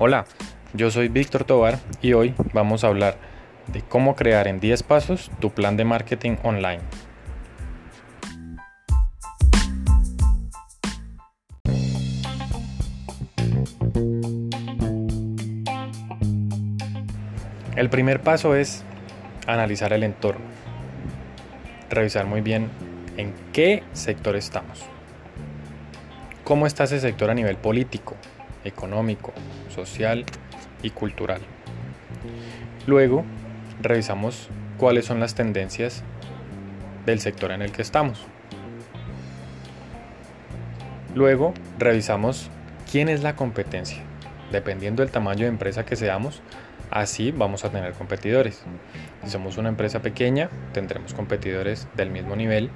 Hola, yo soy Víctor Tobar y hoy vamos a hablar de cómo crear en 10 pasos tu plan de marketing online. El primer paso es analizar el entorno, revisar muy bien en qué sector estamos, cómo está ese sector a nivel político, económico, social y cultural. Luego, revisamos cuáles son las tendencias del sector en el que estamos. Luego, revisamos quién es la competencia. Dependiendo del tamaño de empresa que seamos, así vamos a tener competidores. Si somos una empresa pequeña, tendremos competidores del mismo nivel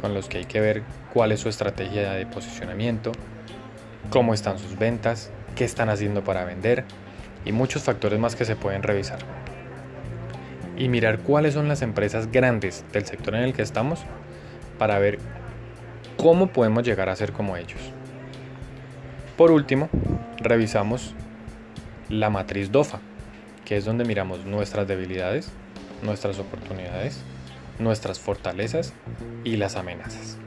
con los que hay que ver cuál es su estrategia de posicionamiento, cómo están sus ventas, qué están haciendo para vender y muchos factores más que se pueden revisar. Y mirar cuáles son las empresas grandes del sector en el que estamos para ver cómo podemos llegar a ser como ellos. Por último, revisamos la matriz DOFA, que es donde miramos nuestras debilidades, nuestras oportunidades, nuestras fortalezas y las amenazas.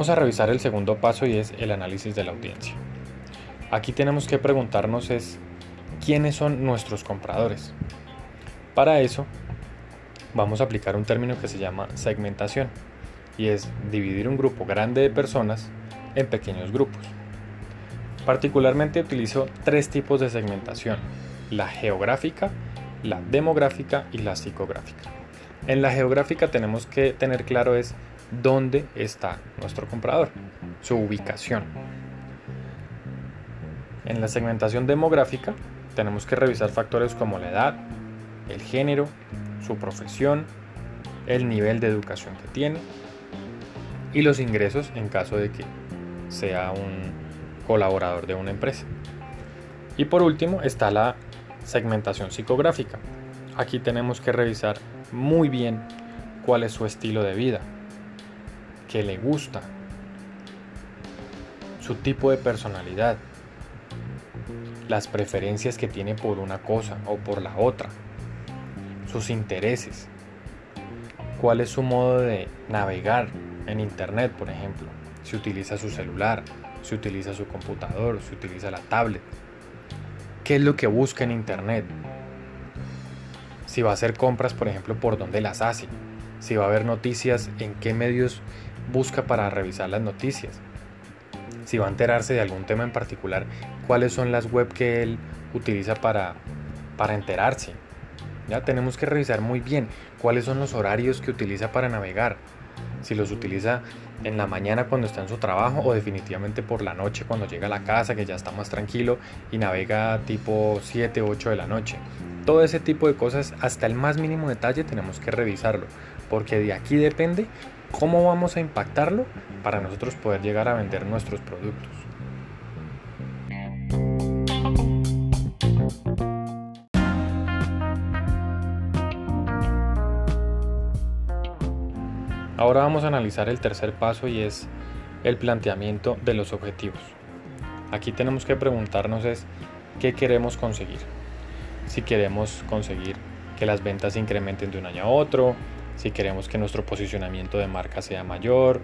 Vamos a revisar el segundo paso y es el análisis de la audiencia. Aquí tenemos que preguntarnos es quiénes son nuestros compradores. Para eso vamos a aplicar un término que se llama segmentación y es dividir un grupo grande de personas en pequeños grupos. Particularmente utilizo tres tipos de segmentación, la geográfica, la demográfica y la psicográfica. En la geográfica tenemos que tener claro es dónde está nuestro comprador, su ubicación. En la segmentación demográfica tenemos que revisar factores como la edad, el género, su profesión, el nivel de educación que tiene y los ingresos en caso de que sea un colaborador de una empresa. Y por último está la segmentación psicográfica. Aquí tenemos que revisar muy bien cuál es su estilo de vida, qué le gusta, su tipo de personalidad, las preferencias que tiene por una cosa o por la otra, sus intereses, cuál es su modo de navegar en Internet, por ejemplo, si utiliza su celular, si utiliza su computador, si utiliza la tablet, qué es lo que busca en Internet, si va a hacer compras, por ejemplo, por dónde las hace, si va a ver noticias, en qué medios busca para revisar las noticias, si va a enterarse de algún tema en particular, cuáles son las web que él utiliza para, para enterarse. Ya tenemos que revisar muy bien cuáles son los horarios que utiliza para navegar, si los utiliza en la mañana cuando está en su trabajo o definitivamente por la noche cuando llega a la casa que ya está más tranquilo y navega tipo 7, 8 de la noche. Todo ese tipo de cosas, hasta el más mínimo detalle, tenemos que revisarlo, porque de aquí depende cómo vamos a impactarlo para nosotros poder llegar a vender nuestros productos. Ahora vamos a analizar el tercer paso y es el planteamiento de los objetivos. Aquí tenemos que preguntarnos es qué queremos conseguir. Si queremos conseguir que las ventas se incrementen de un año a otro, si queremos que nuestro posicionamiento de marca sea mayor,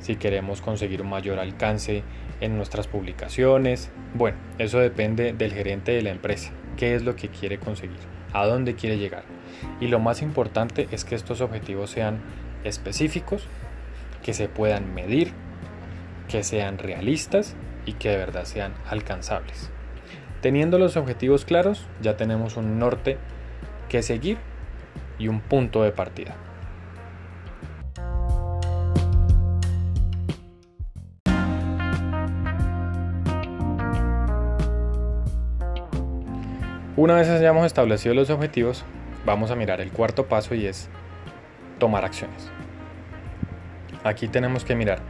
si queremos conseguir un mayor alcance en nuestras publicaciones. Bueno, eso depende del gerente de la empresa, qué es lo que quiere conseguir, a dónde quiere llegar. Y lo más importante es que estos objetivos sean específicos, que se puedan medir, que sean realistas y que de verdad sean alcanzables. Teniendo los objetivos claros, ya tenemos un norte que seguir y un punto de partida. Una vez hayamos establecido los objetivos, vamos a mirar el cuarto paso y es tomar acciones. Aquí tenemos que mirar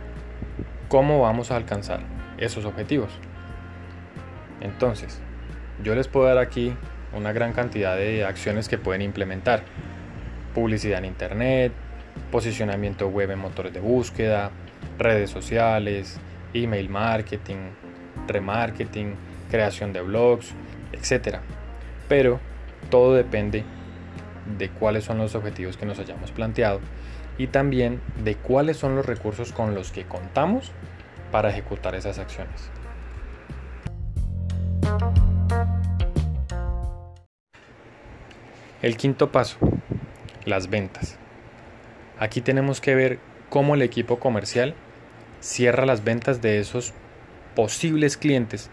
cómo vamos a alcanzar esos objetivos. Entonces, yo les puedo dar aquí una gran cantidad de acciones que pueden implementar. publicidad en Internet, posicionamiento web en motores de búsqueda, redes sociales, email marketing, remarketing, creación de blogs, etc. Pero todo depende de cuáles son los objetivos que nos hayamos planteado y también de cuáles son los recursos con los que contamos para ejecutar esas acciones. El quinto paso, las ventas. Aquí tenemos que ver cómo el equipo comercial cierra las ventas de esos posibles clientes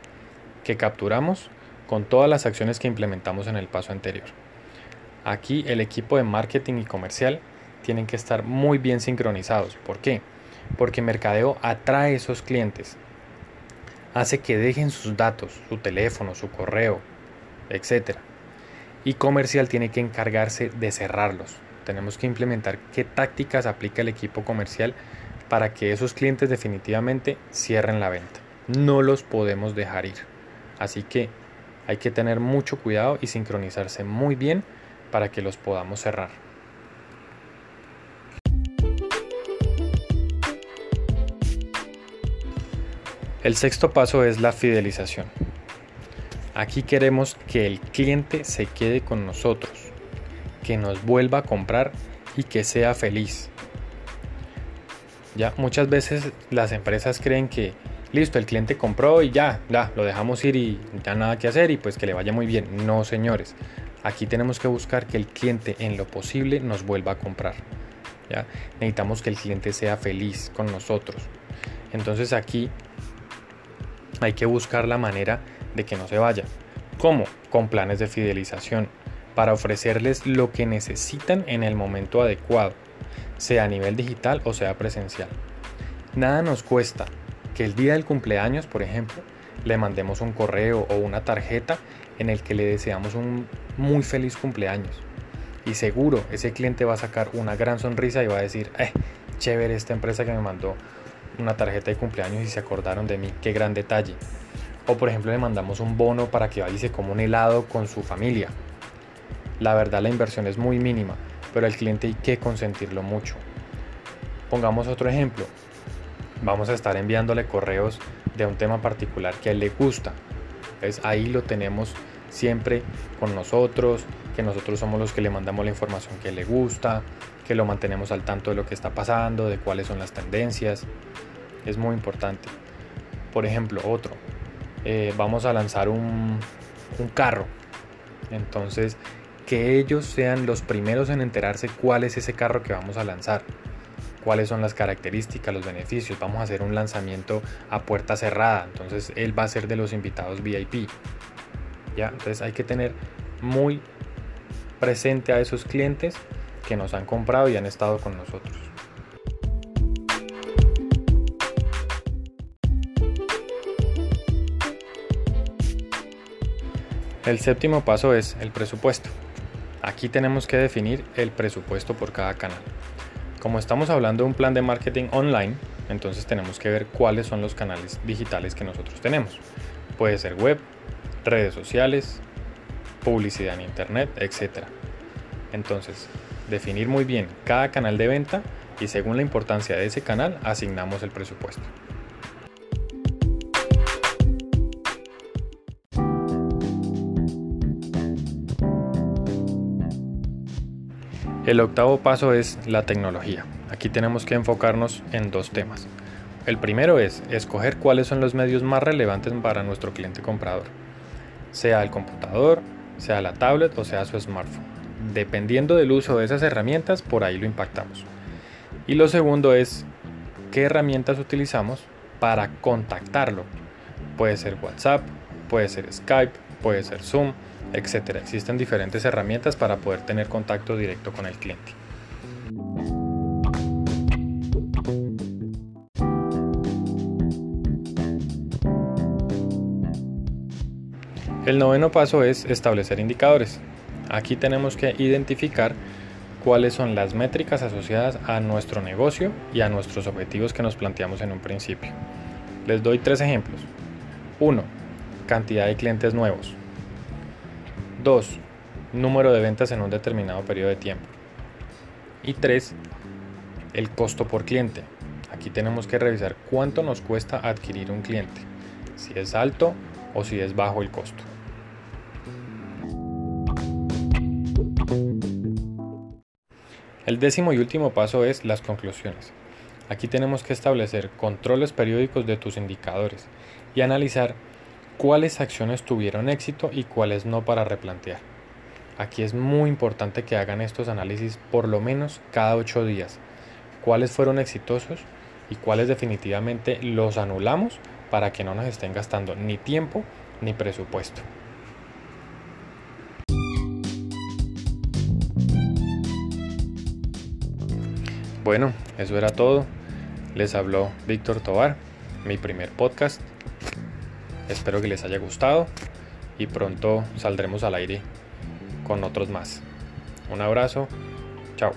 que capturamos con todas las acciones que implementamos en el paso anterior. Aquí el equipo de marketing y comercial tienen que estar muy bien sincronizados. ¿Por qué? Porque mercadeo atrae esos clientes, hace que dejen sus datos, su teléfono, su correo, etc. Y comercial tiene que encargarse de cerrarlos. Tenemos que implementar qué tácticas aplica el equipo comercial para que esos clientes definitivamente cierren la venta. No los podemos dejar ir. Así que hay que tener mucho cuidado y sincronizarse muy bien para que los podamos cerrar. El sexto paso es la fidelización. Aquí queremos que el cliente se quede con nosotros, que nos vuelva a comprar y que sea feliz. Ya muchas veces las empresas creen que listo, el cliente compró y ya, ya, lo dejamos ir y ya nada que hacer y pues que le vaya muy bien. No, señores. Aquí tenemos que buscar que el cliente en lo posible nos vuelva a comprar. ¿ya? Necesitamos que el cliente sea feliz con nosotros. Entonces aquí hay que buscar la manera de que no se vaya. ¿Cómo? Con planes de fidelización, para ofrecerles lo que necesitan en el momento adecuado, sea a nivel digital o sea presencial. Nada nos cuesta que el día del cumpleaños, por ejemplo, le mandemos un correo o una tarjeta en el que le deseamos un muy feliz cumpleaños. Y seguro ese cliente va a sacar una gran sonrisa y va a decir, eh, chévere esta empresa que me mandó una tarjeta de cumpleaños y se acordaron de mí, qué gran detalle. O por ejemplo le mandamos un bono para que vaya y se coma un helado con su familia. La verdad la inversión es muy mínima, pero al cliente hay que consentirlo mucho. Pongamos otro ejemplo. Vamos a estar enviándole correos de un tema particular que a él le gusta. Entonces ahí lo tenemos siempre con nosotros, que nosotros somos los que le mandamos la información que le gusta, que lo mantenemos al tanto de lo que está pasando, de cuáles son las tendencias. Es muy importante. Por ejemplo, otro, eh, vamos a lanzar un, un carro. Entonces, que ellos sean los primeros en enterarse cuál es ese carro que vamos a lanzar, cuáles son las características, los beneficios. Vamos a hacer un lanzamiento a puerta cerrada, entonces él va a ser de los invitados VIP. ¿Ya? Entonces hay que tener muy presente a esos clientes que nos han comprado y han estado con nosotros. El séptimo paso es el presupuesto. Aquí tenemos que definir el presupuesto por cada canal. Como estamos hablando de un plan de marketing online, entonces tenemos que ver cuáles son los canales digitales que nosotros tenemos. Puede ser web, redes sociales, publicidad en internet, etc. Entonces, definir muy bien cada canal de venta y según la importancia de ese canal asignamos el presupuesto. El octavo paso es la tecnología. Aquí tenemos que enfocarnos en dos temas. El primero es escoger cuáles son los medios más relevantes para nuestro cliente comprador, sea el computador, sea la tablet o sea su smartphone. Dependiendo del uso de esas herramientas, por ahí lo impactamos. Y lo segundo es qué herramientas utilizamos para contactarlo. Puede ser WhatsApp, puede ser Skype, puede ser Zoom, etc. Existen diferentes herramientas para poder tener contacto directo con el cliente. El noveno paso es establecer indicadores. Aquí tenemos que identificar cuáles son las métricas asociadas a nuestro negocio y a nuestros objetivos que nos planteamos en un principio. Les doy tres ejemplos. 1. Cantidad de clientes nuevos. 2. Número de ventas en un determinado periodo de tiempo. Y tres, el costo por cliente. Aquí tenemos que revisar cuánto nos cuesta adquirir un cliente, si es alto o si es bajo el costo. El décimo y último paso es las conclusiones. Aquí tenemos que establecer controles periódicos de tus indicadores y analizar cuáles acciones tuvieron éxito y cuáles no para replantear. Aquí es muy importante que hagan estos análisis por lo menos cada 8 días. Cuáles fueron exitosos y cuáles definitivamente los anulamos para que no nos estén gastando ni tiempo ni presupuesto. Bueno, eso era todo. Les habló Víctor Tobar, mi primer podcast. Espero que les haya gustado y pronto saldremos al aire con otros más. Un abrazo, chao.